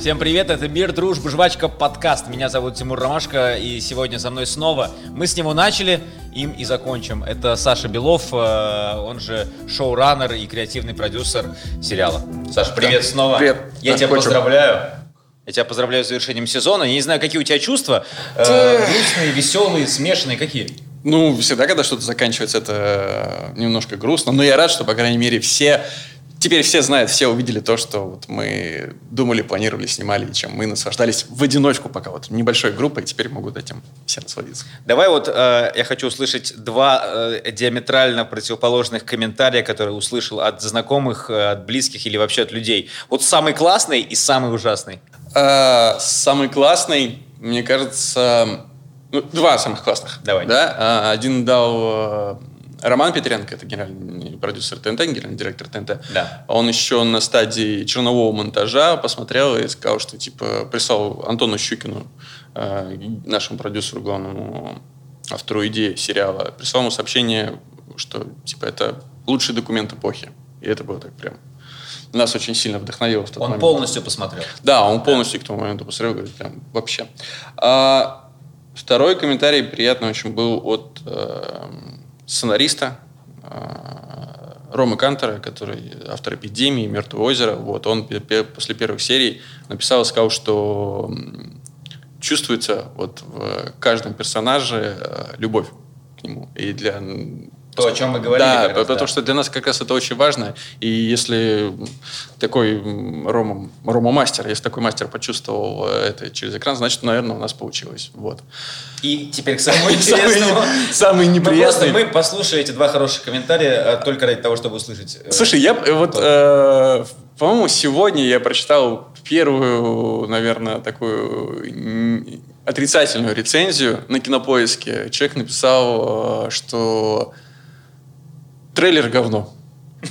Всем привет, это Мир, Дружба, Жвачка, подкаст. Меня зовут Тимур Ромашко, и сегодня со мной снова. Мы с него начали, им и закончим. Это Саша Белов, э, он же шоураннер и креативный продюсер сериала. Саша, привет снова. Привет. Я тебя Закончим. поздравляю. Я тебя поздравляю с завершением сезона. Я не знаю, какие у тебя чувства. Э, грустные, веселые, смешанные, какие? Ну, всегда, когда что-то заканчивается, это немножко грустно. Но я рад, что, по крайней мере, все... Теперь все знают, все увидели то, что вот мы думали, планировали, снимали, и чем мы наслаждались в одиночку пока вот небольшой группой, и теперь могут этим все насладиться. Давай вот э, я хочу услышать два э, диаметрально противоположных комментария, которые услышал от знакомых, э, от близких или вообще от людей. Вот самый классный и самый ужасный. А, самый классный, мне кажется... Ну, два самых классных. Давай. Да? А, один дал э, Роман Петренко, это генеральный продюсер ТНТ, генеральный директор ТНТ. Да. Он еще на стадии чернового монтажа посмотрел и сказал, что типа прислал Антону Щукину, э, нашему продюсеру, главному автору идеи сериала, прислал ему сообщение, что типа это лучший документ эпохи. И это было так прям. Нас очень сильно вдохновило в тот Он момент. полностью посмотрел. Да, он полностью к тому моменту посмотрел, говорит, прям вообще. А второй комментарий приятный очень был от э, сценариста э, Ромы Кантера, который автор «Эпидемии», «Мертвое озеро». Вот, он после первых серий написал и сказал, что чувствуется вот в каждом персонаже э, любовь к нему. И для То, о чем мы говорили. да, раз, потому да. что для нас как раз это очень важно. И если такой Рома, Рома мастер, если такой мастер почувствовал э, это через экран, значит, наверное, у нас получилось. Вот. И теперь к самому интересному. Самый, Ну, просто неприятный. мы послушали эти два хороших комментария э, только ради того, чтобы услышать. э, Слушай, я вот, по-моему, сегодня я прочитал первую, наверное, такую отрицательную рецензию на Кинопоиске. Человек написал, что трейлер говно.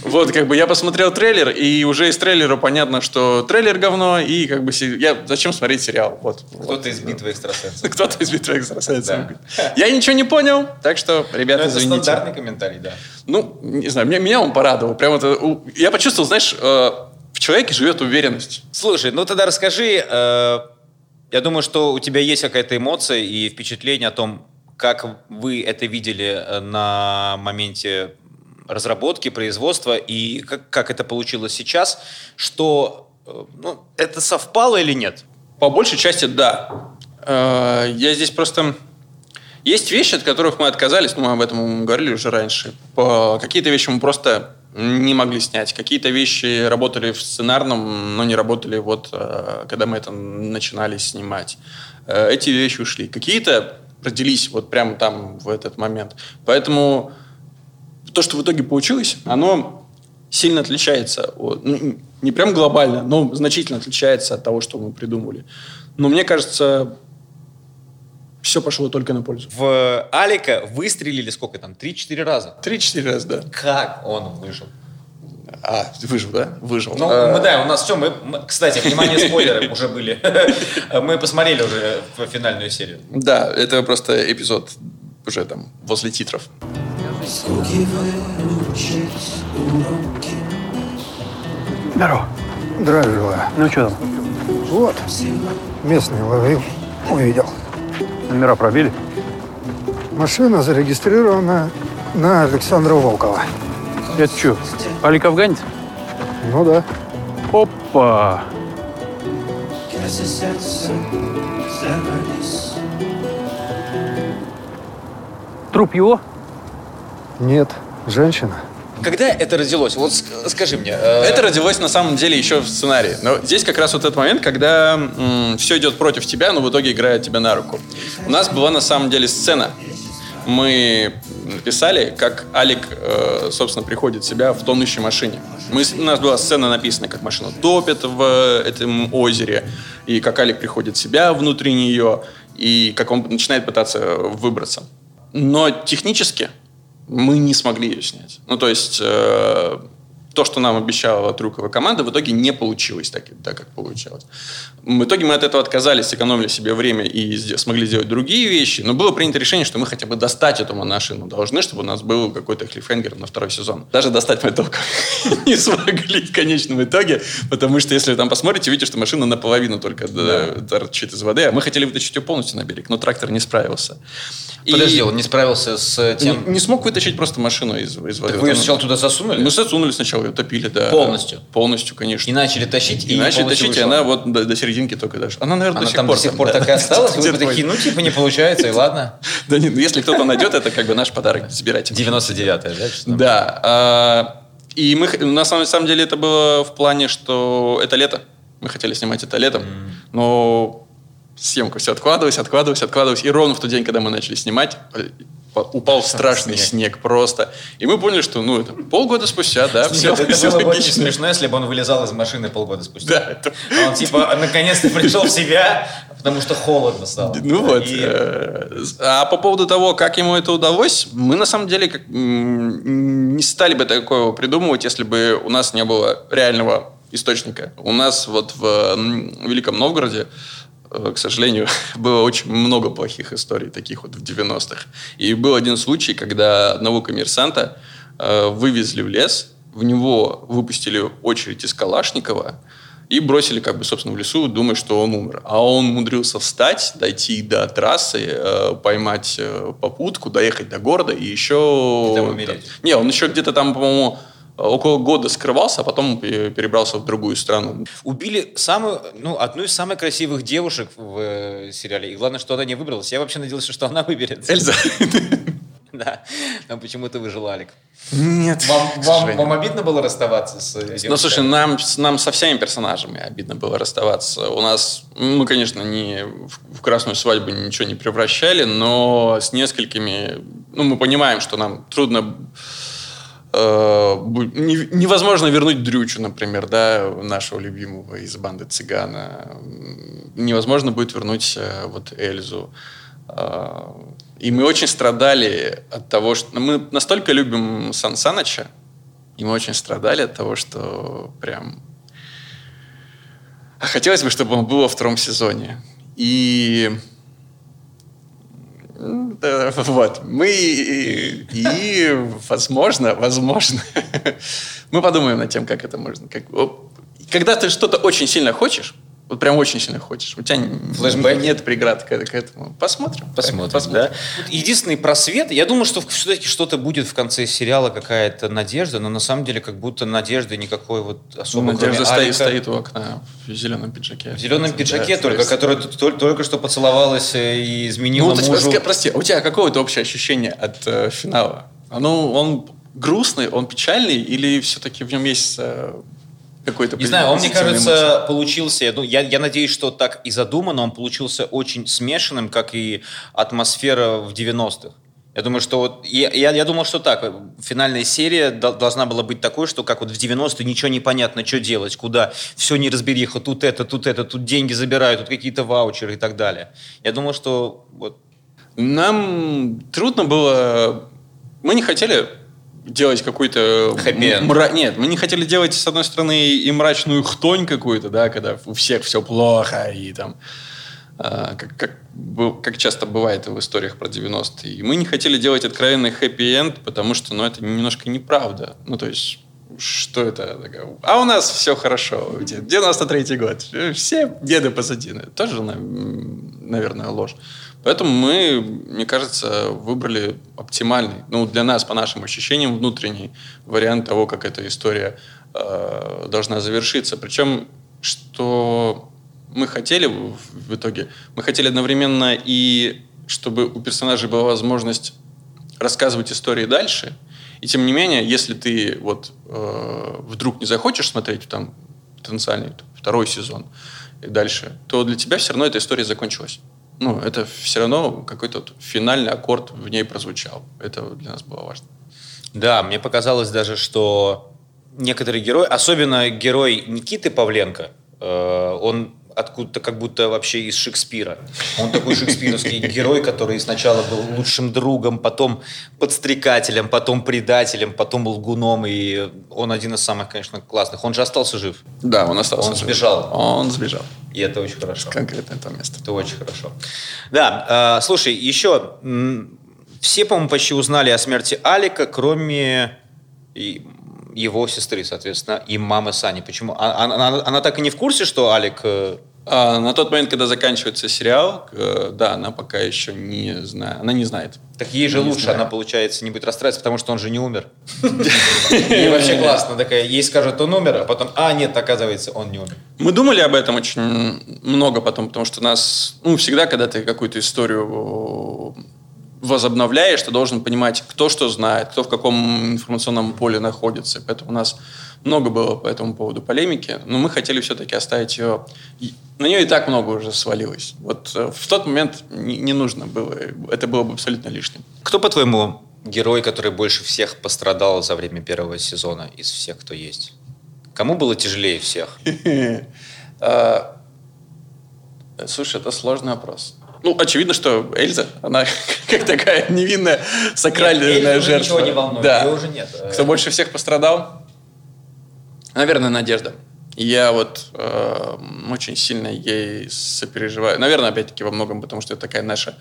Вот, как бы я посмотрел трейлер, и уже из трейлера понятно, что трейлер говно, и как бы я зачем смотреть сериал? Вот. Кто-то из битвы экстрасенсов. Кто-то из битвы экстрасенсов. Да. Я ничего не понял, так что, Ну, ребята, это извините. стандартный комментарий, да. Ну, не знаю, меня, меня он порадовал. Прям это, я почувствовал, знаешь, э, в человеке живет уверенность. Слушай, ну тогда расскажи, э, я думаю, что у тебя есть какая-то эмоция и впечатление о том, как вы это видели э, на моменте разработки, производства, и как, как это получилось сейчас, что э, ну, это совпало или нет? По большей части, да. Э, я здесь просто... Есть вещи, от которых мы отказались, ну, мы об этом говорили уже раньше. Какие-то вещи мы просто не могли снять. Какие-то вещи работали в сценарном, но не работали вот, э, когда мы это начинали снимать. Эти вещи ушли. Какие-то родились вот прямо там в этот момент. Поэтому то, что в итоге получилось, оно сильно отличается. от- ну, не прям глобально, но значительно отличается от того, что мы придумали. Но мне кажется, все пошло только на пользу. В Алика выстрелили сколько там? Три-четыре раза. Три-четыре раза, да. Как он выжил? А, выжил, да? Выжил. Ну, А, мы, да, у нас все, мы, мы- кстати, внимание, спойлеры уже были. Мы посмотрели уже финальную серию. Да, это просто эпизод уже там возле титров. Скуки выучить уроки Здорово. Здравия желаю. Ну что там? Вот, местный ловил, увидел. Номера пробили? Машина зарегистрирована на Александра Волкова. Это что, Алик Афганец? Ну да. Опа! Труп его? Нет, женщина. Когда это родилось? Вот ск- скажи мне. э, Это родилось на самом деле еще в сценарии. Но здесь как раз вот этот момент, когда все идет против тебя, но в итоге играет тебя на руку. У нас была на самом деле сцена. Мы написали, как Алик, э, собственно, приходит в себя в тонущей машине. Мы, у нас была сцена написана, как машина топит в этом озере, и как Алик приходит в себя внутри нее, и как он начинает пытаться выбраться. Но технически мы не смогли ее снять. Ну, то есть, э, то, что нам обещала трюковая команда, в итоге не получилось так, так, как получалось. В итоге мы от этого отказались, сэкономили себе время и смогли сделать другие вещи. Но было принято решение, что мы хотя бы достать эту машину должны, чтобы у нас был какой-то клиффхенгер на второй сезон. Даже достать мы только не смогли в конечном итоге, потому что если вы там посмотрите, видите, что машина наполовину только да, торчит из воды, а мы хотели вытащить ее полностью на берег, но трактор не справился. И Подожди, он не справился с тем... не смог вытащить просто машину из, из воды. Так вы ее сначала туда засунули? Мы засунули сначала, ее топили, да. Полностью? Полностью, конечно. И начали тащить, и, И начали тащить, и вышла. она вот до, до серединки только даже. Она, наверное, Она до сих там пор до сих пор да. так и осталась? Вы такие, ну, типа, не получается, и ладно. Да нет, ну, если кто-то найдет, это как бы наш подарок. Забирайте. 99-я, да? там? Да. а, И мы, на самом, самом деле это было в плане, что это лето. Мы хотели снимать это летом, но съемка все откладывалась, откладывалась, откладывалась. И ровно в тот день, когда мы начали снимать, э, упал страшный Снег. снег. просто. И мы поняли, что ну это полгода спустя, да, все, Нет, это все было бы очень логично. смешно, если бы он вылезал из машины полгода спустя. Да, это- А он типа наконец-то пришел в себя, потому что холодно стало. Ну вот. И- э, А по поводу того, как ему это удалось, мы на самом деле как, не стали бы такого придумывать, если бы у нас не было реального источника. У нас вот в Великом Новгороде, к сожалению, было очень много плохих историй, таких вот в 90-х. И был один случай, когда одного коммерсанта э, вывезли в лес, в него выпустили очередь из Калашникова, и бросили, как бы, собственно, в лесу, думая, что он умер. А он умудрился встать, дойти до трассы, э, поймать э, попутку, доехать до города и еще... И там умереть. Не, он еще где-то там, по-моему, около года скрывался, а потом пе- перебрался в другую страну. Убили самую, ну, одну из самых красивых девушек в э, сериале. И главное, что она не выбралась. Я вообще надеялся, что она выберется. Эльза. Да. Но почему-то выжил Алик. Нет. Вам, вам, вам обидно было расставаться с э, Ну, девушкой? слушай, нам, нам со всеми персонажами обидно было расставаться. У нас, мы, конечно, не в, в красную свадьбу ничего не превращали, но с несколькими, ну, мы понимаем, что нам трудно, э, невозможно вернуть Дрючу, например, да, нашего любимого из банды Цыгана. Невозможно будет вернуть э, вот Эльзу. Э, И мы очень страдали от того, что... ну, Мы настолько любим Сан Саныча, и мы очень страдали от того, что прям... А хотелось бы, чтобы он был во втором сезоне. И... Вот. Мы... И, возможно, возможно, мы подумаем над тем, как это можно... Как... Когда ты что-то очень сильно хочешь, вот прям очень сильно хочешь, у тебя Флэшбэки? нет преград к, к этому. Посмотрим. Посмотрим, да? Вот Единственный просвет, я думаю, что все-таки что-то будет в конце сериала, какая-то надежда, но на самом деле как будто надежды никакой вот особо, Надежда кроме стоит, Алика. стоит у окна в зеленом пиджаке. В зеленом Да, пиджаке то только, есть- которая тут тол- только что поцеловалась э, и изменила Ну, вот, мужу. ска- прости, а у тебя какое-то общее ощущение от э, финала? Ну, он грустный, он печальный, или все-таки в нем есть э, какой-то Не знаю, он, мне кажется, эмоции? получился, ду- я, я надеюсь, что так и задумано, он получился очень смешанным, как и атмосфера в 90-х. Я думаю, что вот, я, я, я думал, что так, финальная серия дол- должна была быть такой, что как вот в 90-е ничего не понятно, что делать, куда, все неразбериха, тут это, тут это, тут деньги забирают, тут какие-то ваучеры и так далее. Я думал, что вот Нам трудно было... Мы не хотели делать какой-то... Хэппи-энд. мра- Нет, мы не хотели делать, с одной стороны, и мрачную хтонь какую-то, да, когда у всех все плохо, и там... а, как, как, как часто бывает в историях про 90-е. И мы не хотели делать откровенный хэппи-энд, потому что, ну, это немножко неправда. Ну, то есть, что это? А у нас все хорошо. 93-й год. Все беды позади. Тоже, наверное, ложь. Поэтому мы, мне кажется, выбрали оптимальный, ну, для нас, по нашим ощущениям, внутренний вариант того, как эта история э, должна завершиться. Причем, что мы хотели в, итоге, мы хотели одновременно и чтобы у персонажей была возможность рассказывать истории дальше, и тем не менее, если ты вот э, вдруг не захочешь смотреть там потенциальный второй сезон и дальше, то для тебя все равно эта история закончилась. Ну, это все равно какой-то вот финальный аккорд в ней прозвучал. Это для нас было важно. Да, мне показалось даже, что некоторые герои, особенно герой Никиты Павленко, э, он откуда-то как будто вообще из Шекспира. Он такой шекспировский герой, который сначала был лучшим другом, потом подстрекателем, потом предателем, потом лгуном, и он один из самых, конечно, классных. Он же остался жив, Да, он остался. Он жив. сбежал. Он сбежал. и это очень хорошо. Конкретно это место. Это очень хорошо. Да, э, слушай, еще все, по-моему, почти узнали о смерти Алика, кроме и его сестры, соответственно, и мамы Сани. Почему? А- Она, она- она так и не в курсе, что Алик... э, А, на тот момент, когда заканчивается сериал, э, да, она пока еще не знает. Она не знает. Так ей же Не лучше, знаю. она, получается, не будет расстраиваться, потому что он же не умер. И вообще классно. Такая, ей скажут, он умер, а потом, а, нет, оказывается, он не умер. Мы думали об этом очень много потом, потому что нас, ну, всегда, когда ты какую-то историю возобновляешь, ты должен понимать, кто что знает, кто в каком информационном поле находится. Поэтому у нас много было по этому поводу полемики, но мы хотели все-таки оставить ее... На нее и так много уже свалилось. Вот э, в тот момент не, не нужно было, это было бы абсолютно лишним. Кто, по-твоему, герой, который больше всех пострадал за время первого сезона из всех, кто есть? Кому было тяжелее всех? А, Слушай, это сложный вопрос. Ну, очевидно, что Эльза, она как такая невинная, сакральная жертва. ничего не волнует, Да. уже нет. Кто больше всех пострадал? Наверное, Надежда. Я вот э, очень сильно ей сопереживаю. Наверное, опять-таки во многом, потому что это такая наша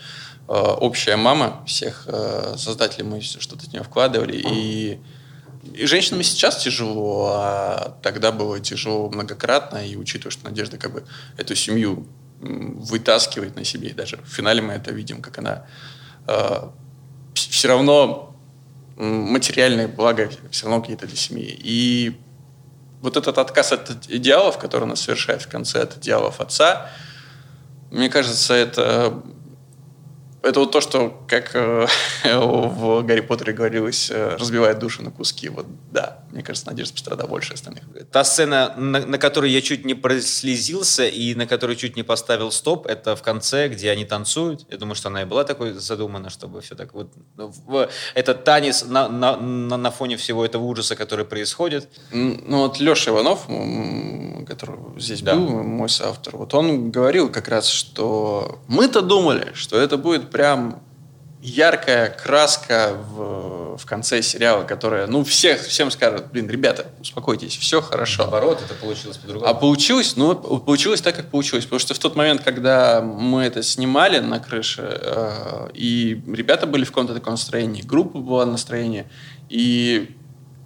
э, общая мама. Всех э, создателей мы что-то в нее вкладывали. И, и женщинам сейчас тяжело, а тогда было тяжело многократно. И учитывая, что Надежда как бы эту семью вытаскивает на себе, и даже в финале мы это видим, как она все равно материальные блага все равно какие-то для семьи. И вот этот отказ от идеалов, который она совершает в конце, от идеалов отца, мне кажется, это, это вот то, что, как э, в Гарри Поттере говорилось, э, разбивает душу на куски. Вот да, мне кажется, Надежда пострадала больше остальных. Та сцена, на, на которой я чуть не прослезился и на которой чуть не поставил стоп, это в конце, где они танцуют. Я думаю, что она и была такой задумана, чтобы все так вот... ну, этот танец на, на, на, на фоне всего этого ужаса, который происходит. Ну вот Леша Иванов, который здесь Да. был, мой соавтор, вот он говорил как раз, что мы-то думали, что это будет прям яркая краска в, в конце сериала, которая, ну, всех, всем скажет, блин, ребята, успокойтесь, все хорошо. Наоборот, это получилось по-другому. А получилось, ну, получилось так, как получилось. Потому что в тот момент, когда мы это снимали на крыше, э, и ребята были в каком-то таком настроении, группа была в настроении, и,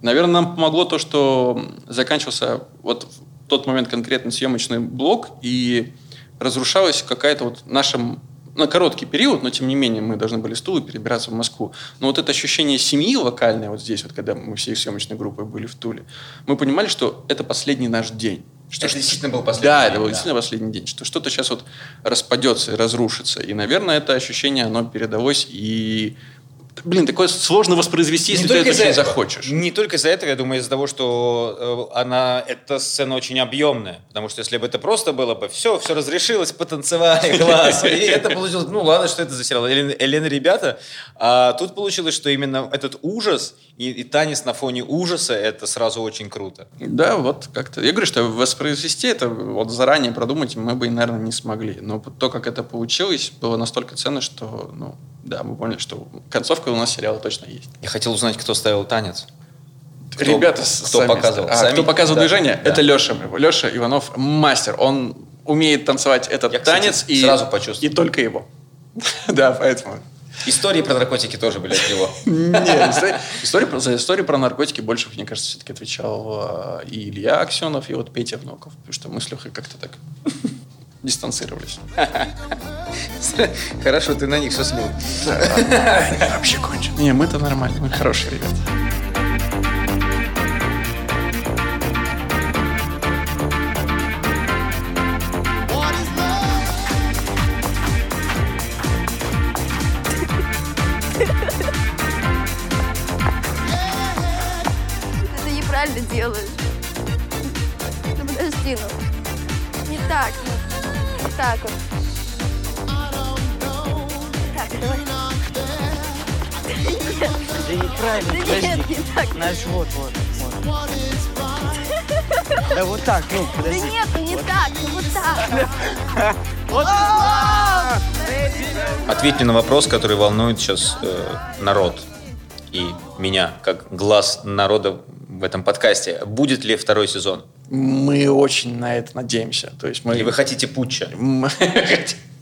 наверное, нам помогло то, что заканчивался вот в тот момент конкретно съемочный блок, и разрушалась какая-то вот наша на короткий период, но тем не менее мы должны были с Тулы перебираться в Москву. Но вот это ощущение семьи локальное вот здесь, вот когда мы всей съемочной группой были в Туле, мы понимали, что это последний наш день. Что Это действительно был последний Да, день, это был да. действительно последний день. Что что-то сейчас вот распадется и разрушится. И, наверное, это ощущение, оно передалось и... Блин, такое сложно воспроизвести, если ты это очень этого. захочешь. Не только из-за этого, я думаю, из-за того, что э, она, эта сцена очень объемная. Потому что если бы это просто было бы, все, все разрешилось, потанцевали, класс. И это получилось, ну ладно, что это за сериал. Элен, Элен и ребята. А тут получилось, что именно этот ужас и, и танец на фоне ужаса, это сразу очень круто. Да, вот как-то. Я говорю, что воспроизвести это вот заранее продумать мы бы, наверное, не смогли. Но то, как это получилось, было настолько ценно, что, ну, да, мы поняли, что концовка у нас сериала точно есть. Я хотел узнать, кто ставил танец. Кто- Ребята, кто сами показывал? А, Сами? кто показывал Да, движение? да. Это Леша. Леша Иванов мастер. Он умеет танцевать этот Я, кстати, танец и сразу почувствовал. и только его. Да, поэтому. Истории про наркотики тоже были от него. Нет, про- за историю про наркотики больше, мне кажется, все-таки отвечал э, и Илья Аксенов, и вот Петя Внуков. Потому что мы с Лехой как-то так дистанцировались. Хорошо, ты на них слил. Вообще кончено. Не, мы-то нормально, мы хорошие ребята. Да Да. Наш вот, вот, вот. Да вот так, ну, Да подожди. нет, ну не так, ну вот так. Ответь мне на вопрос, который волнует сейчас э, народ и меня, как глаз народа в этом подкасте. Будет ли второй сезон? Мы очень на это надеемся. То есть мы... Или вы хотите путча?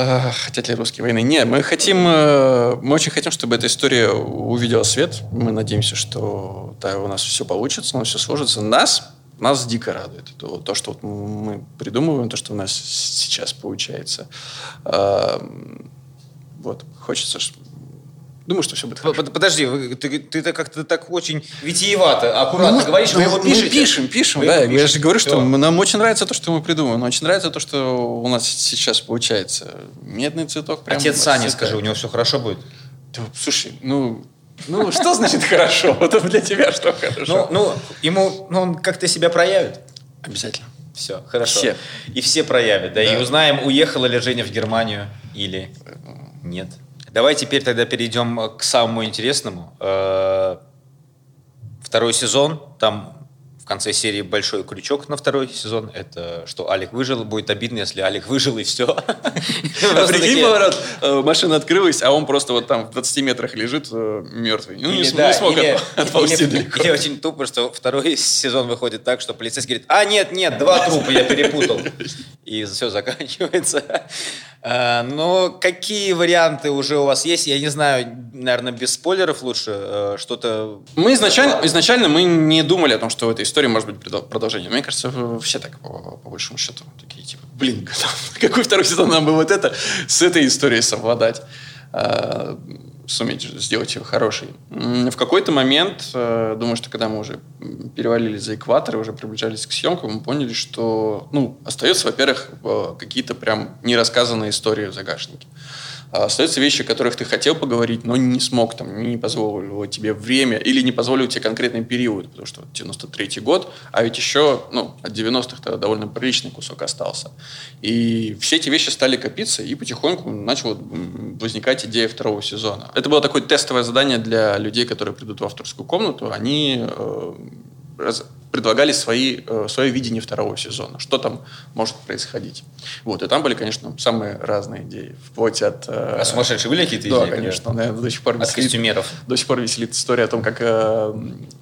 А, Хотят ли русские войны? Нет, мы хотим, э, мы очень хотим, чтобы эта история увидела свет. Мы надеемся, что да, у нас все получится, у нас все сложится. Нас, нас дико радует то, то, что вот мы придумываем, то, что у нас сейчас получается. Вот, хочется, думаю, что все будет хорошо. под- Подожди, вы- ты, ты как-то так очень витиевато, аккуратно говоришь, вы его мы пишете. пишем, пишем, Вы да. его Я пишете. же говорю, что Всё. мы- нам очень нравится то, что мы придумываем. Очень нравится то, что у нас сейчас получается. Медный цветок прям Отец Сани, скажи, у него все хорошо будет? Да, слушай, ну, ну что значит хорошо? Вот это для тебя что Ну, хорошо? ну, ему, ну, он как-то себя проявит. Обязательно. Все, хорошо. Все. И все проявят, да, и Да. узнаем, уехала ли Женя в Германию или нет. Давай теперь тогда перейдем к самому интересному. Э, Второй сезон, там в конце серии большой крючок на второй сезон. Это что Алик выжил, будет обидно, если Алик выжил и все. Прикинь, поворот, э, машина открылась, а он просто вот там в 20 метрах лежит э, мертвый. Ну, не, смог отползти далеко. или очень тупо, что второй сезон выходит так, что полицейский говорит, а нет, нет, два трупа я перепутал. И все заканчивается. А, Но какие варианты уже у вас есть? Я не знаю, наверное, без спойлеров лучше. э, Что-то... Мы изначально, изначально мы не думали о том, что в этой истории может быть продолжение. Мне кажется, все так, по, по большому счету, такие типа, блин, какой второй сезон нам бы вот это с этой историей совладать, а, суметь сделать ее хорошей. В какой-то момент, э, думаю, что когда мы уже перевалили за экватор и уже приближались к съемкам, мы поняли, что, ну, остается, во-первых, э, какие-то прям нерассказанные истории в загашнике. А Остаются вещи, о которых ты хотел поговорить, но не смог, там, не позволило тебе время или не позволил тебе конкретный период, потому что 93-й год, а ведь еще ну, от 90-х довольно приличный кусок остался. И все эти вещи стали копиться, и потихоньку начала возникать идея второго сезона. Это было такое тестовое задание для людей, которые придут в авторскую комнату. Они э, раз- предлагали свои, э, свое видение второго сезона, что там может происходить. Вот, и там были, конечно, самые разные идеи, вплоть от... э, А сумасшедшие были какие-то да, идеи? конечно. наверное, до сих пор От веселит- костюмеров. До сих пор веселит история о том, как... э,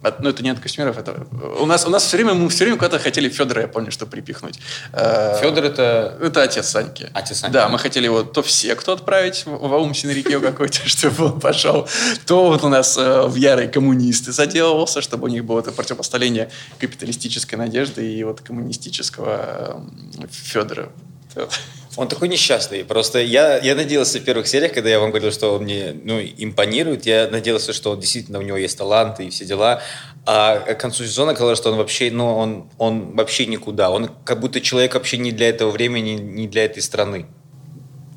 от- ну, это не от костюмеров, это... У нас, у нас все время, мы все время куда-то хотели Федора, я помню, что припихнуть. Федор это... это отец Саньки. Отец Саньки. Да, мы хотели его то в секту отправить, в аум Синрикио какой-то, чтобы он пошел, то вот у нас в ярые коммунисты заделывался, чтобы у них было это противопоставление капиталистической надежды и вот коммунистического э, Федора. Он такой несчастный. Просто я, я надеялся в первых сериях, когда я вам говорил, что он мне ну, импонирует, я надеялся, что он действительно у него есть таланты и все дела. А к концу сезона оказалось, что он вообще, ну, он, он вообще никуда. Он как будто человек вообще не для этого времени, не для этой страны.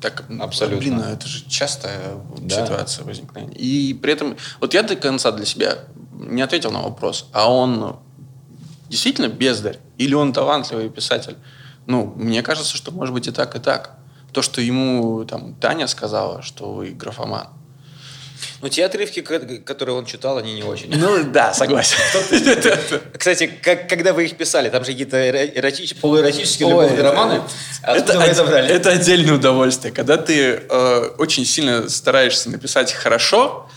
Так, Абсолютно. Блин, ну это же частая Да. ситуация возникновения. И при этом, вот я до конца для себя не ответил на вопрос, а он действительно бездарь? Или он талантливый писатель? Ну, мне кажется, что может быть и так, и так. То, что ему там Таня сказала, что вы графоман. Но те отрывки, ко- которые он читал, они не очень. Ну, да, согласен. Кстати, как, когда вы их писали, там же какие-то эро- эротич- полуэротические Ой, любовные романы. Од- брали? это отдельное удовольствие. Когда ты э, очень сильно стараешься написать хорошо,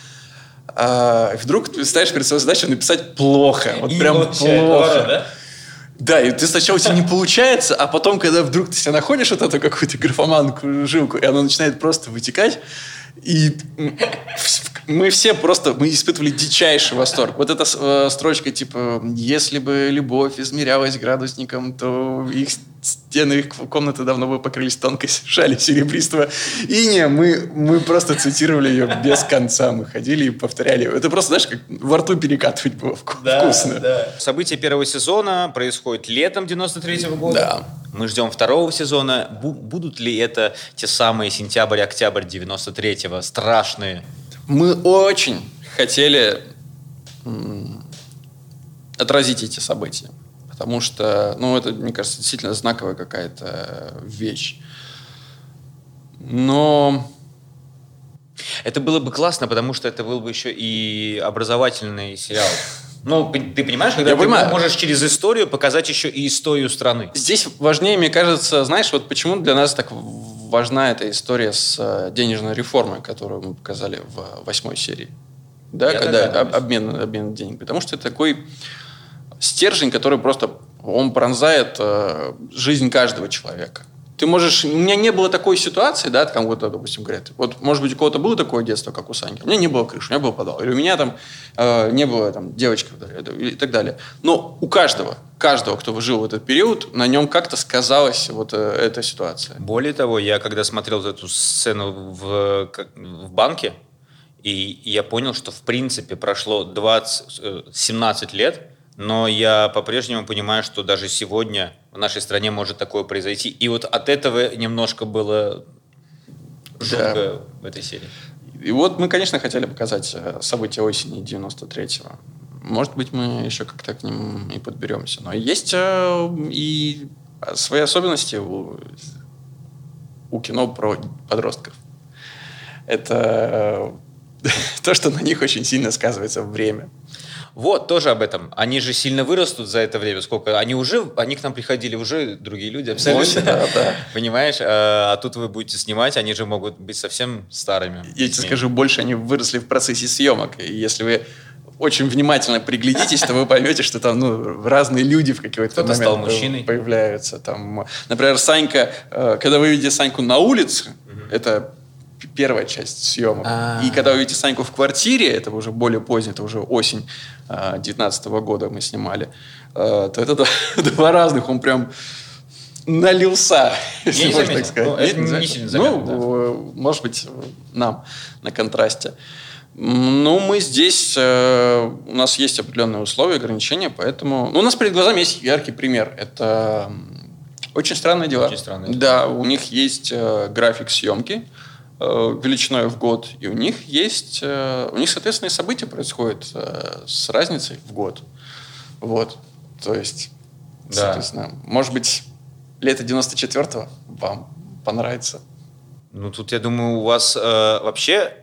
а вдруг ты ставишь перед собой задачу написать плохо. Вот И прям плохо. поворот, да? Да, и ты сначала у тебя не получается, а потом, когда вдруг ты себя находишь вот эту какую-то графоманку жилку, и она начинает просто вытекать, и мы все просто, мы испытывали дичайший восторг. Вот эта э, строчка, типа, если бы любовь измерялась градусником, то их стены их комнаты давно бы покрылись тонкой шали серебристого. И не, мы, мы просто цитировали ее без конца. Мы ходили и повторяли. Это просто, знаешь, как во рту перекатывать было вку- вкусно. События первого сезона происходят летом 93 года. Да. Мы ждем второго сезона. Бу- будут ли это те самые сентябрь-октябрь 93-го страшные? Мы очень хотели отразить эти события. Потому что, ну, это, мне кажется, действительно знаковая какая-то вещь. Но Это было бы классно, потому что это был бы еще и образовательный сериал. Ну, ты понимаешь, когда Я ты понимаю. можешь через историю показать еще и историю страны. Здесь важнее, мне кажется, знаешь, вот почему для нас так важна эта история с э, денежной реформой, которую мы показали в восьмой серии. Да, Я когда догадываюсь. обмен, обмен денег. Потому что это такой стержень, который просто он пронзает э, жизнь каждого человека. Ты можешь... У меня не было такой ситуации, да, там вот, допустим, говорят, вот, может быть, у кого-то было такое детство, как у Саньки. У меня не было крыши, у меня был подвал. Или у меня там э, не было там девочки и так далее. Но у каждого, каждого, кто жил в этот период, на нем как-то сказалась вот э, эта ситуация. Более того, я когда смотрел эту сцену в, в банке, и я понял, что в принципе прошло 20, э, 17 лет, но я по-прежнему понимаю, что даже сегодня в нашей стране может такое произойти. И вот от этого немножко было жутко в этой серии. И вот мы, конечно, хотели показать э, события осени 93-го. Может быть, мы еще как-то к ним и подберемся. Но есть э, и свои особенности у, у кино про подростков. Это э, то, что на них очень сильно сказывается время. Вот, тоже об этом. Они же сильно вырастут за это время. Сколько? Они уже, они к нам приходили уже другие люди, абсолютно. Да, да. Понимаешь? А, а тут вы будете снимать, они же могут быть совсем старыми. Я тебе скажу, больше они выросли в процессе съемок. И если вы очень внимательно приглядитесь, то вы поймете, что там ну, разные люди в какой-то Кто-то момент стал мужчиной. появляются. Там, например, Санька, э, когда вы видите Саньку на улице, это п- первая часть съемок. А. И когда вы видите Саньку в квартире, это уже более поздний, это уже осень 2019 года мы снимали, э, то это два, два разных, он прям налился, если не можно заметил. так сказать. Ну, это Не- не сильно заметил. заметно, Ну, э, может быть, нам на контрасте. Ну, мы здесь, э, у нас есть определенные условия, ограничения, поэтому... Ну, у нас перед глазами есть яркий пример. Это «Очень странные дела». «Очень странные дела». Да, у них есть э, график съемки э, величиной в год, и у них есть... э, у них, соответственно, и события происходят э, с разницей в год. Вот. То есть, Да. соответственно, может быть, лето 94-го вам понравится. Ну, тут, я думаю, у вас э, вообще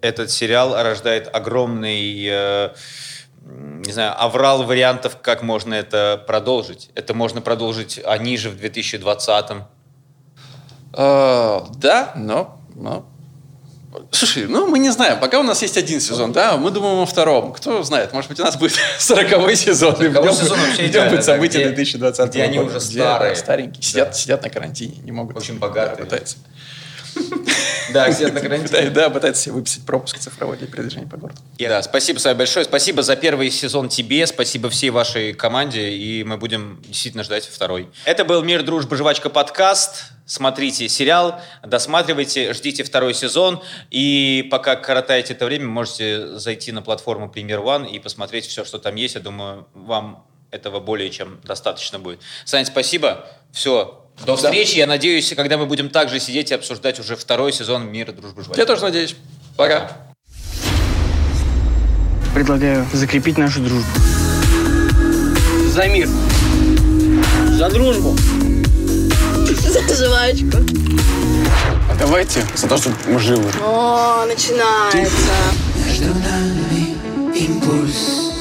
этот сериал рождает огромный, э, не знаю, аврал вариантов, как можно это продолжить. Это можно продолжить они же в 2020-м. Э, да, но, но... Слушай, ну мы не знаем. Пока у нас есть один сезон, да, мы думаем о втором. Кто знает, может быть, у нас будет сороковой сезон. и в 40-й нем сезон вообще идеально, будет да, события где- 2020 где они года. уже Где, старые. да, старенькие. Сидят, сидят на карантине, не могут. Очень да, богатые. пытаются. Да, сидят на карантине. Пытаются- Да, пытаются себе выписать пропуск цифровой для передвижения по городу. Да, спасибо, Сай, большое. Спасибо за первый сезон тебе, спасибо всей вашей команде, и мы будем действительно ждать второй. Это был «Мир, дружба, жвачка» подкаст. Смотрите сериал, досматривайте, ждите второй сезон. И пока коротаете это время, можете зайти на платформу Premier One и посмотреть все, что там есть. Я думаю, вам этого более чем достаточно будет. Сань, спасибо. Все. До встречи. Я надеюсь, когда мы будем также сидеть и обсуждать уже второй сезон «Мира, дружба, жвачка». Я тоже надеюсь. Пока. Предлагаю закрепить нашу дружбу. За мир. За дружбу. За жвачку. А давайте за то, чтобы мы живы. О, начинается. Между нами импульс